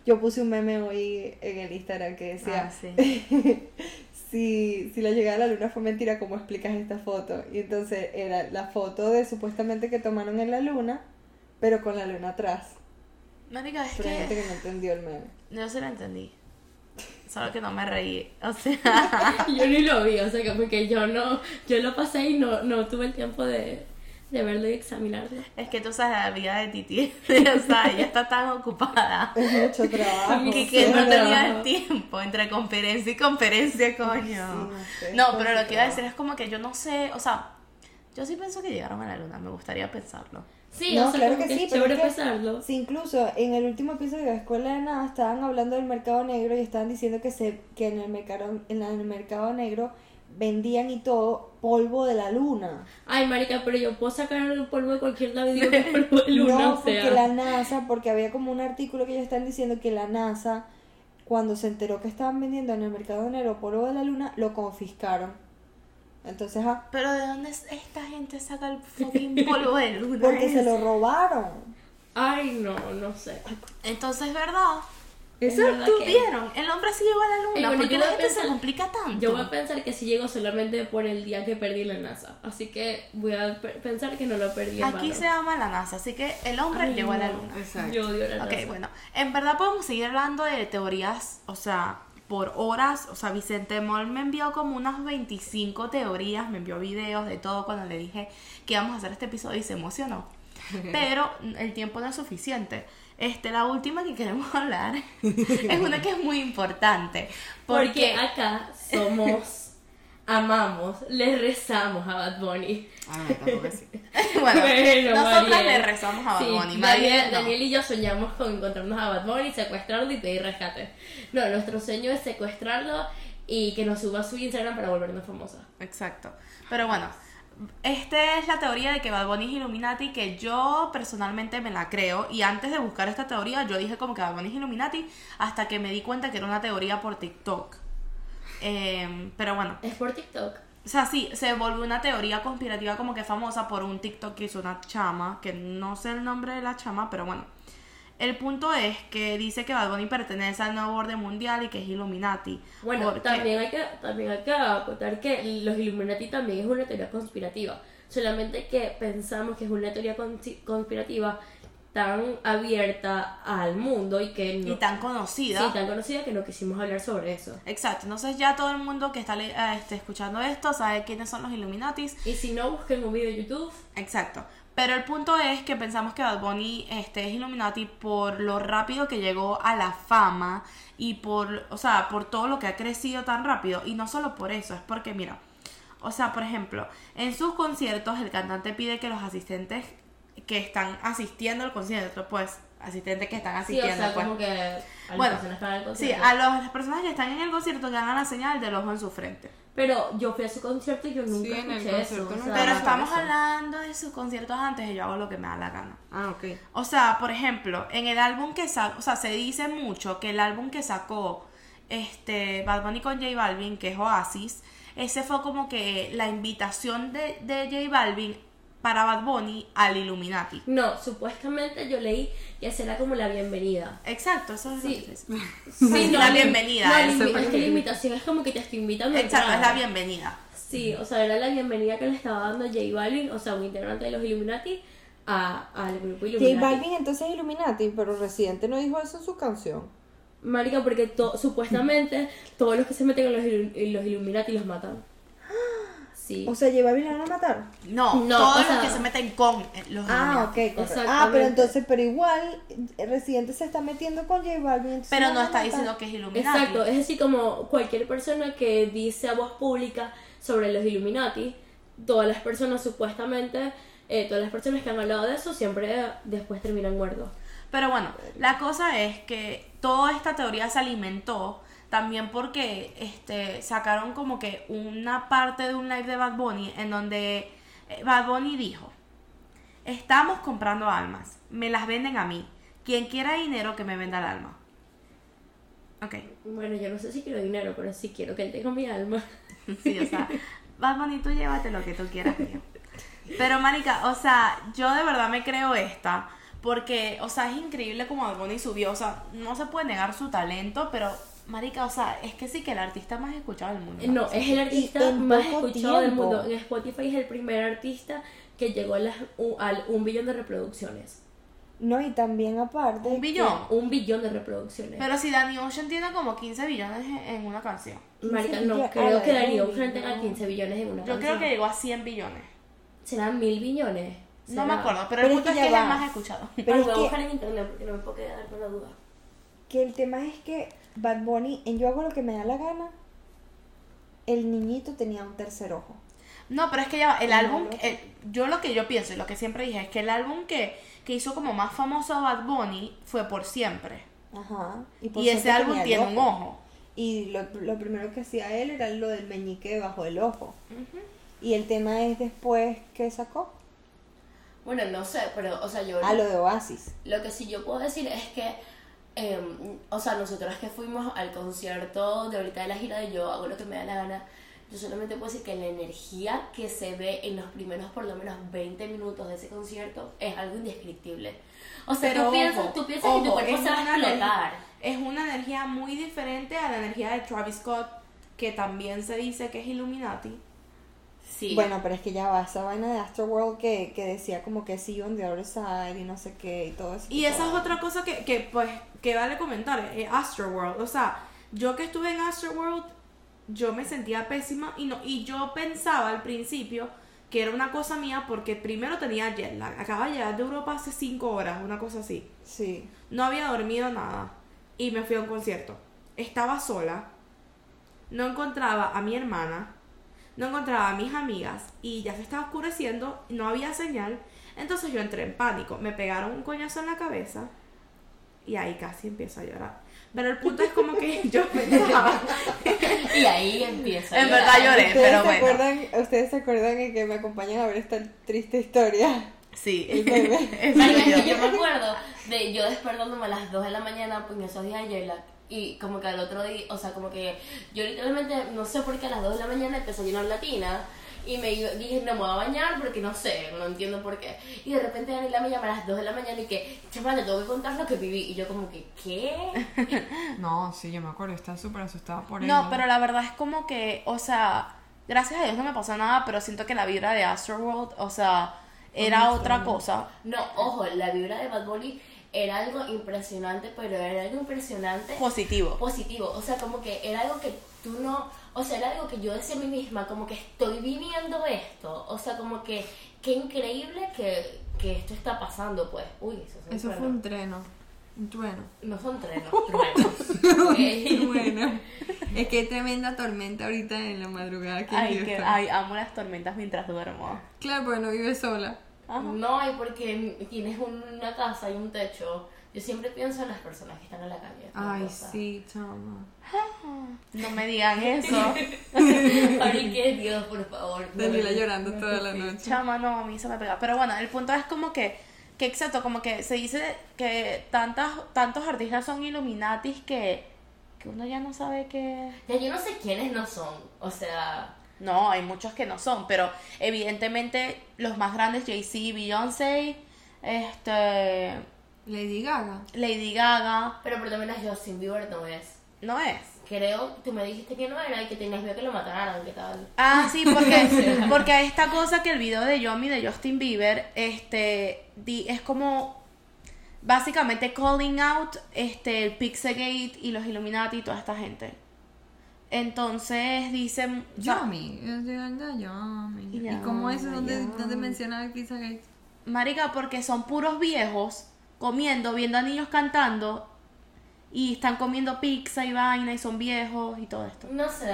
Yo puse un meme hoy en el Instagram que decía, Ah, sí. si, si la llegada a la luna fue mentira, ¿cómo explicas esta foto? Y entonces era la foto de supuestamente que tomaron en la luna, pero con la luna atrás. Marica, es Pero hay gente que que no entendió el meme. yo se lo entendí. Solo que no me reí. O sea, yo ni lo vi, o sea, como que yo no, yo lo pasé y no, no tuve el tiempo de, de verlo y examinarlo. es que tú sabes la vida de Titi. o sea, ella está tan ocupada. Es mucho trabajo. Que, que no tenía el tiempo entre conferencia y conferencia, coño. Sí, no pero lo que iba a decir es como que yo no sé, o sea, yo sí pienso que llegaron a la luna, me gustaría pensarlo. Sí, No, o sea, claro como que sí, pero que- pensarlo. Sí, incluso en el último episodio de Escuela de Nada estaban hablando del mercado negro y estaban diciendo que se que en el mercado en el mercado negro vendían y todo polvo de la luna. Ay, marica, pero yo puedo sacar el polvo de cualquier lado y digo que es polvo de luna, no, o porque sea. la NASA, porque había como un artículo que ellos están diciendo que la NASA cuando se enteró que estaban vendiendo en el mercado negro polvo de la luna, lo confiscaron. Entonces, ah, Pero ¿de dónde es- esta gente saca el fucking polvo de luna? porque se lo robaron. Ay, no, no sé. Entonces, ¿verdad? Es verdad ¿Tú que- vieron? El hombre sí llegó a la luna. Bueno, ¿Por qué yo la voy a gente se pensar- complica tanto? Yo voy a pensar que sí llegó solamente por el día que perdí la NASA. Así que voy a pe- pensar que no lo perdí Aquí se ama la NASA, así que el hombre Ay, llegó a la no. luna. Yo odio la Ok, NASA. bueno, en verdad podemos seguir hablando de teorías, o sea, por horas, o sea, Vicente Moll me envió como unas 25 teorías, me envió videos de todo cuando le dije que íbamos a hacer este episodio y se emocionó. Pero el tiempo no es suficiente. Este, la última que queremos hablar es una que es muy importante. Porque Porque, acá somos, amamos, le rezamos a Bad Bunny. Ah, tampoco así. bueno, Bueno, nosotras Mariel. le rezamos a Bad Sí, Bunny. Daniel, Mariel no. Daniel y yo soñamos con encontrarnos a Bad Bunny, secuestrarlo y pedir rescate. No, nuestro sueño es secuestrarlo y que nos suba a su Instagram para volvernos famosas. Exacto. Pero bueno, esta es la teoría de que Bad Bunny es Illuminati, que yo personalmente me la creo. Y antes de buscar esta teoría, yo dije como que Bad Bunny es Illuminati, hasta que me di cuenta que era una teoría por TikTok. Eh, pero bueno, Es por TikTok. o sea, sí, se volvió una teoría conspirativa como que famosa por un TikTok que hizo una chama, que no sé el nombre de la chama, pero bueno. El punto es que dice que Bad Bunny pertenece al nuevo orden mundial y que es Illuminati. Bueno, porque- también hay que también hay que acotar que los Illuminati también es una teoría conspirativa. Solamente que pensamos que es una teoría conspirativa tan abierta al mundo y que no, Y tan conocida. sí, tan conocida que no quisimos hablar sobre eso. Exacto, entonces ya todo el mundo que está eh, este, escuchando esto sabe quiénes son los Illuminatis. Y si no, busquen un video de YouTube. Exacto. Pero el punto es que pensamos que Bad Bunny este, es Illuminati por lo rápido que llegó a la fama y por, o sea, por todo lo que ha crecido tan rápido. Y no solo por eso, es porque, mira, o sea, por ejemplo, en sus conciertos el cantante pide que los asistentes que están asistiendo al concierto, pues, asistentes que están Sí, o asistiendo, sea, pues, como que a Bueno, personas que van al sí, concierto. a los- las personas que están en el concierto que hagan la señal del ojo en su frente. Pero yo fui a su concierto y yo nunca Sí, en el escuché eso. o sea, Pero estamos eso. hablando de sus conciertos antes y yo hago lo que me da la gana. Ah, ok. O sea, por ejemplo, en el álbum que sacó, o sea, se dice mucho que el álbum que sacó este Bad Bunny con J Balvin, que es Oasis, ese fue como que la invitación de, de J Balvin para Bad Bunny al Illuminati. No, supuestamente yo leí que esa era como la bienvenida. Exacto, eso es lo Sí. que. Sí, la la- bienvenida, No, eso es que la invitación es como que te estoy invitando a Exacto, es la bienvenida. Sí, o sea, era la bienvenida que le estaba dando J Balvin, o sea, un integrante de los Illuminati, a- al grupo Illuminati. J Balvin entonces es Illuminati, pero Residente no dijo eso en su canción. Marica, porque to- supuestamente todos los que se meten en los, los Illuminati los matan. Sí. O sea, J Balvin la van a matar. No, No, todos o los sea- que se meten con eh, los Ah, ok, correcto. Ah, pero entonces, pero igual, eh, Residente se está metiendo con J Balvin. Pero no está diciendo que es Illuminati. Exacto, es decir, como cualquier persona que dice a voz pública sobre los Illuminati, todas las personas supuestamente, eh, todas las personas que han hablado de eso siempre después terminan muertos. Pero bueno, la cosa es que toda esta teoría se alimentó también porque este sacaron como que una parte de un live de Bad Bunny en donde eh, Bad Bunny dijo, estamos comprando almas, me las venden a mí, quien quiera dinero que me venda el alma. Ok, Bueno, yo no sé si quiero dinero, pero sí quiero que él tenga mi alma. sí, o sea, Bad Bunny tú llévate lo que tú quieras, mío. Pero marica, o sea, yo de verdad me creo esta. Porque, o sea, es increíble como Bad Bunny subió. O sea, no se puede negar su talento, pero, marica, o sea, es que sí que el artista más escuchado del mundo. No, es el artista más escuchado del mundo. En Spotify es el primer artista que llegó a las- al un billón de reproducciones. No, y también aparte. Un billón. Un billón de reproducciones. Pero si Danny Ocean tiene como 15 billones en, una canción. Marica, 15 no creo que un Ocean tenga billón. 15 billones en una Yo canción. creo que llegó a 100 billones. ¿Serán mil billones? No me acuerdo, pero, Pero el es punto que es que es el más escuchado. Pero es voy a buscar en internet porque no me puedo quedar con la duda. Que el tema es que Bad Bunny, en Yo hago lo que me da la gana, el niñito tenía un tercer ojo. No, pero es que ya el No, álbum, yo lo que yo pienso y lo que siempre dije es que el álbum que, que hizo como más famoso a Bad Bunny fue Por Siempre. Ajá. por Y ese álbum tiene un ojo. Y lo, lo primero que hacía él era lo del meñique debajo del ojo. Y el tema es después que sacó Bueno, no sé, pero, o sea, yo... a lo de Oasis. Lo que sí yo puedo decir es que, em, o sea, nosotras que fuimos al concierto de ahorita de la gira de Yo hago lo que me da la gana, yo solamente puedo decir que la energía que se ve en los primeros por lo menos 20 minutos de ese concierto es algo indescriptible. O sea, Pero tú piensas, ojo, tú piensas que tu ojo, cuerpo se va a explotar. Es una energía muy diferente a la energía de Travis Scott, que también se dice que es Illuminati. Sí. Bueno, pero es que ya va esa vaina de Astroworld que, que decía como que sí on the other side y no sé qué y todo eso. Y esa es otra cosa que, que pues, que vale comentar, eh, Astroworld. O sea, yo que estuve en Astroworld, yo me sentía pésima y no y yo pensaba al principio que era una cosa mía porque primero tenía jet lag. Acaba de llegar de Europa hace cinco horas, una cosa así. Sí. No había dormido nada y me fui a un concierto. Estaba sola, no encontraba a mi hermana, no encontraba a mis amigas y ya se estaba oscureciendo, no había señal. Entonces yo entré en pánico, me pegaron un coñazo en la cabeza y ahí casi empiezo a llorar. Pero el punto es como que yo pensaba, Y ahí empieza. a en verdad lloré, ¿Ustedes, pero se bueno. acuerdan, ¿Ustedes se acuerdan en que me acompañan a ver esta triste historia? Sí, El que yo. yo me acuerdo de yo despertándome a las 2 de la mañana pues, en esos días ayer la- y como que al otro día, o sea, como que yo literalmente no sé por qué a las 2 de la mañana empecé a llenar latina y me dije no me voy a bañar porque no sé, no entiendo por qué. Y de repente Daniela me llama a las 2 de la mañana y que, chaval, te tengo que contar lo que viví. Y yo como que, ¿qué? No, sí, yo me acuerdo, estaba súper asustada por él. No, pero la verdad es como que, o sea, gracias a Dios no me pasó nada, pero siento que la vibra de Astroworld, o sea, era otra cosa. No, ojo, la vibra de Bad Bunny era algo impresionante, pero era algo impresionante Positivo. positivo. O sea, como que era algo que tú no. O sea, era algo que yo decía a mí misma, como que estoy viviendo esto. O sea, como que qué increíble que, que esto está pasando, pues. Uy, eso, es Eso fue un treno. Un trueno. No son trenos, truenos. Ok. bueno, es que hay tremenda tormenta ahorita en la madrugada Ay, que, ay, amo las tormentas mientras duermo. Claro, porque no vive sola. Ajá. No, y porque tienes una casa y un techo. Yo siempre pienso en las personas que están en la calle. Ay, sí, chama. No me digan eso. Ay, que Dios, por favor. no Daniela me- llorando toda la noche. Chama, no, a mí se me pega. Pero bueno, el punto es como que, que exacto, como que se dice que tantas, tantos artistas son Illuminatis que, que uno ya no sabe que... Ya yo no sé quiénes no son. O sea, No, hay muchos que no son, pero evidentemente los más grandes, Jay-Z, Beyoncé, este, Lady Gaga. Lady Gaga, pero por lo menos Justin Bieber no es. no es. Creo, tú me dijiste que no era y que tenías miedo que lo mataran, ¿qué tal? Ah, sí, porque, porque esta cosa que el video de Yomi de Justin Bieber, este, di- es como básicamente calling out este, el Pixelgate y los Illuminati y toda esta gente. Entonces dicen... Yummy. Es de. ¿Y cómo es? ¿Dónde, yummy. dónde menciona el Pizzagate? Marica, porque son puros viejos comiendo, viendo a niños cantando y están comiendo pizza y vaina y son viejos y todo esto. No sé,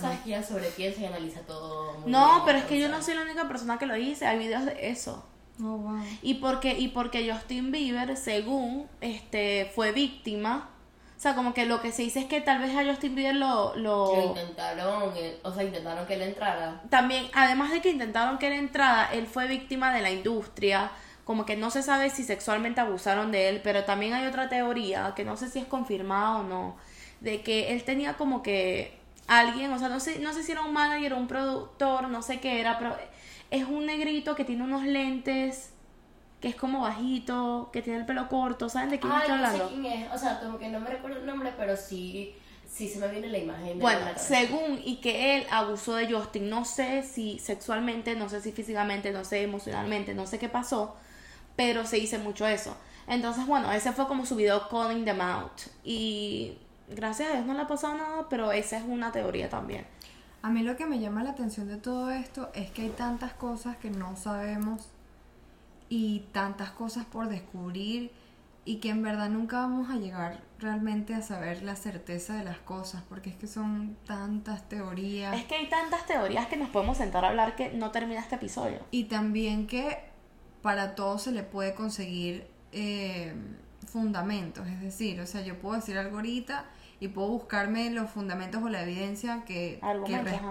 sabes que ella sobrepiensa y analiza todo. muy No, bien, pero es que yo no soy la única persona que lo dice, hay videos de eso. Oh, wow. Y porque, y porque Justin Bieber, según, este, fue víctima. O sea, como que lo que se dice es que tal vez a Justin Bieber lo, Lo lo intentaron, eh, o sea, intentaron que él entrara. también, además de que intentaron que él entrara, él fue víctima de la industria. Como que no se sabe si sexualmente abusaron de él, pero también hay otra teoría, que no sé si es confirmada o no, de que él tenía como que alguien, o sea, no sé, no sé si era un manager o un productor, no sé qué era, pero es un negrito que tiene unos lentes, que es como bajito, que tiene el pelo corto, ¿saben de quién Ay, estoy no sé hablando? quién es, o sea, como que no me recuerdo el nombre, pero sí, sí se me viene la imagen. de Bueno, la según y que él abusó de Justin, no sé si sexualmente, no sé si físicamente, no sé emocionalmente, no sé qué pasó, pero se dice mucho eso. Entonces, bueno, ese fue como su video Calling Them Out. Y gracias a Dios no le ha pasado nada, pero esa es una teoría también. A mí lo que me llama la atención de todo esto es que hay tantas cosas que no sabemos y tantas cosas por descubrir y que en verdad nunca vamos a llegar realmente a saber la certeza de las cosas porque es que son tantas teorías Es que hay tantas teorías que nos podemos sentar a hablar que no termina este episodio. y también que para todo se le puede conseguir eh, fundamentos, es decir, o sea, yo puedo decir algo ahorita y puedo buscarme los fundamentos o la evidencia que, que ajá.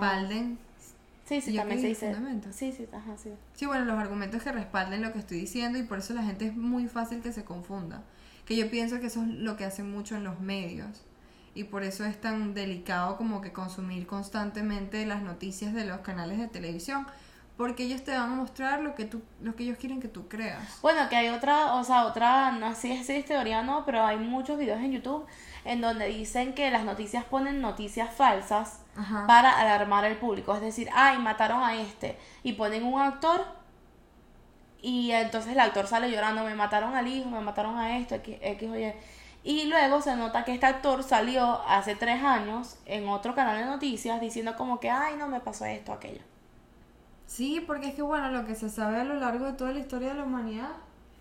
Sí, sí, ¿Y yo también se dice. Sí, sí, ajá, sí. Sí, bueno, los argumentos que respalden lo que estoy diciendo y por eso la gente es muy fácil que se confunda. Que yo pienso que eso es lo que hacen mucho en los medios. Y por eso es tan delicado como que consumir constantemente las noticias de los canales de televisión. Porque ellos te van a mostrar lo que, tú, lo que ellos quieren que tú creas. Bueno, que hay otra, o sea, otra, no sé si es teoría o no, pero hay muchos videos en YouTube en donde dicen que las noticias ponen noticias falsas Ajá. para alarmar al público. Es decir, ay, mataron a este. Y ponen un actor y entonces el actor sale llorando, me mataron al hijo, me mataron a esto, X, X o Y. Y luego se nota que este actor salió hace tres años en otro canal de noticias diciendo como que, ay, no me pasó esto, aquello. Sí, porque es que bueno, lo que se sabe a lo largo de toda la historia de la humanidad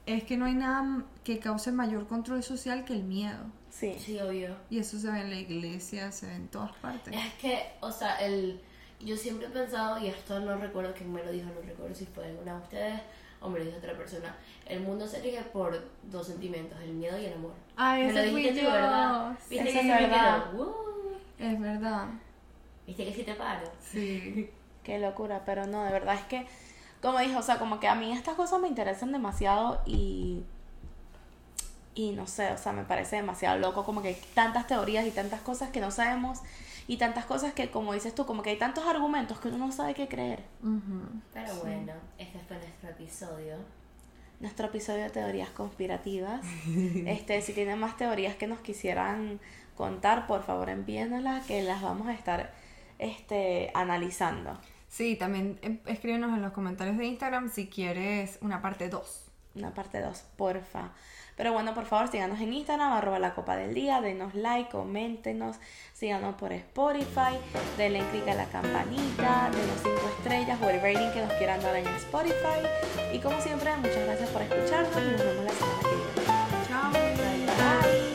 es que no hay nada que cause mayor control social que el miedo. Sí. Sí, obvio. Y eso se ve en la iglesia, se ve en todas partes. Es que, o sea, el, yo siempre he pensado, y esto no recuerdo quién me lo dijo, no recuerdo si fue alguna de ustedes o me lo dice otra persona. El mundo se rige por dos sentimientos, el miedo y el amor. Ay, me lo dijiste tú, yo. ¿verdad? ¿Viste Eso que es sí me verdad. Uh, Es verdad. ¿Viste que sí te paro? Sí. Qué locura, pero no, de verdad es que, como dije, o sea, como que a mí estas cosas me interesan demasiado y. Y no sé, o sea, me parece demasiado loco, como que hay tantas teorías y tantas cosas que no sabemos y tantas cosas que, como dices tú, como que hay tantos argumentos que uno no sabe qué creer. Pero bueno, este fue nuestro episodio. Nuestro episodio de teorías conspirativas. Este, si tienen más teorías que nos quisieran contar, por favor envíennoslas que las vamos a estar este, analizando. Sí, también eh, escríbenos en los comentarios de Instagram si quieres una parte 2. Una parte 2, porfa. Pero bueno, por favor, síganos en Instagram, arroba la copa del día, denos like, coméntenos, síganos por Spotify, denle click a la campanita, denos 5 estrellas o el rating que nos quieran dar en Spotify. Y como siempre, muchas gracias por escucharnos y nos vemos la semana que viene. Chao. Bye.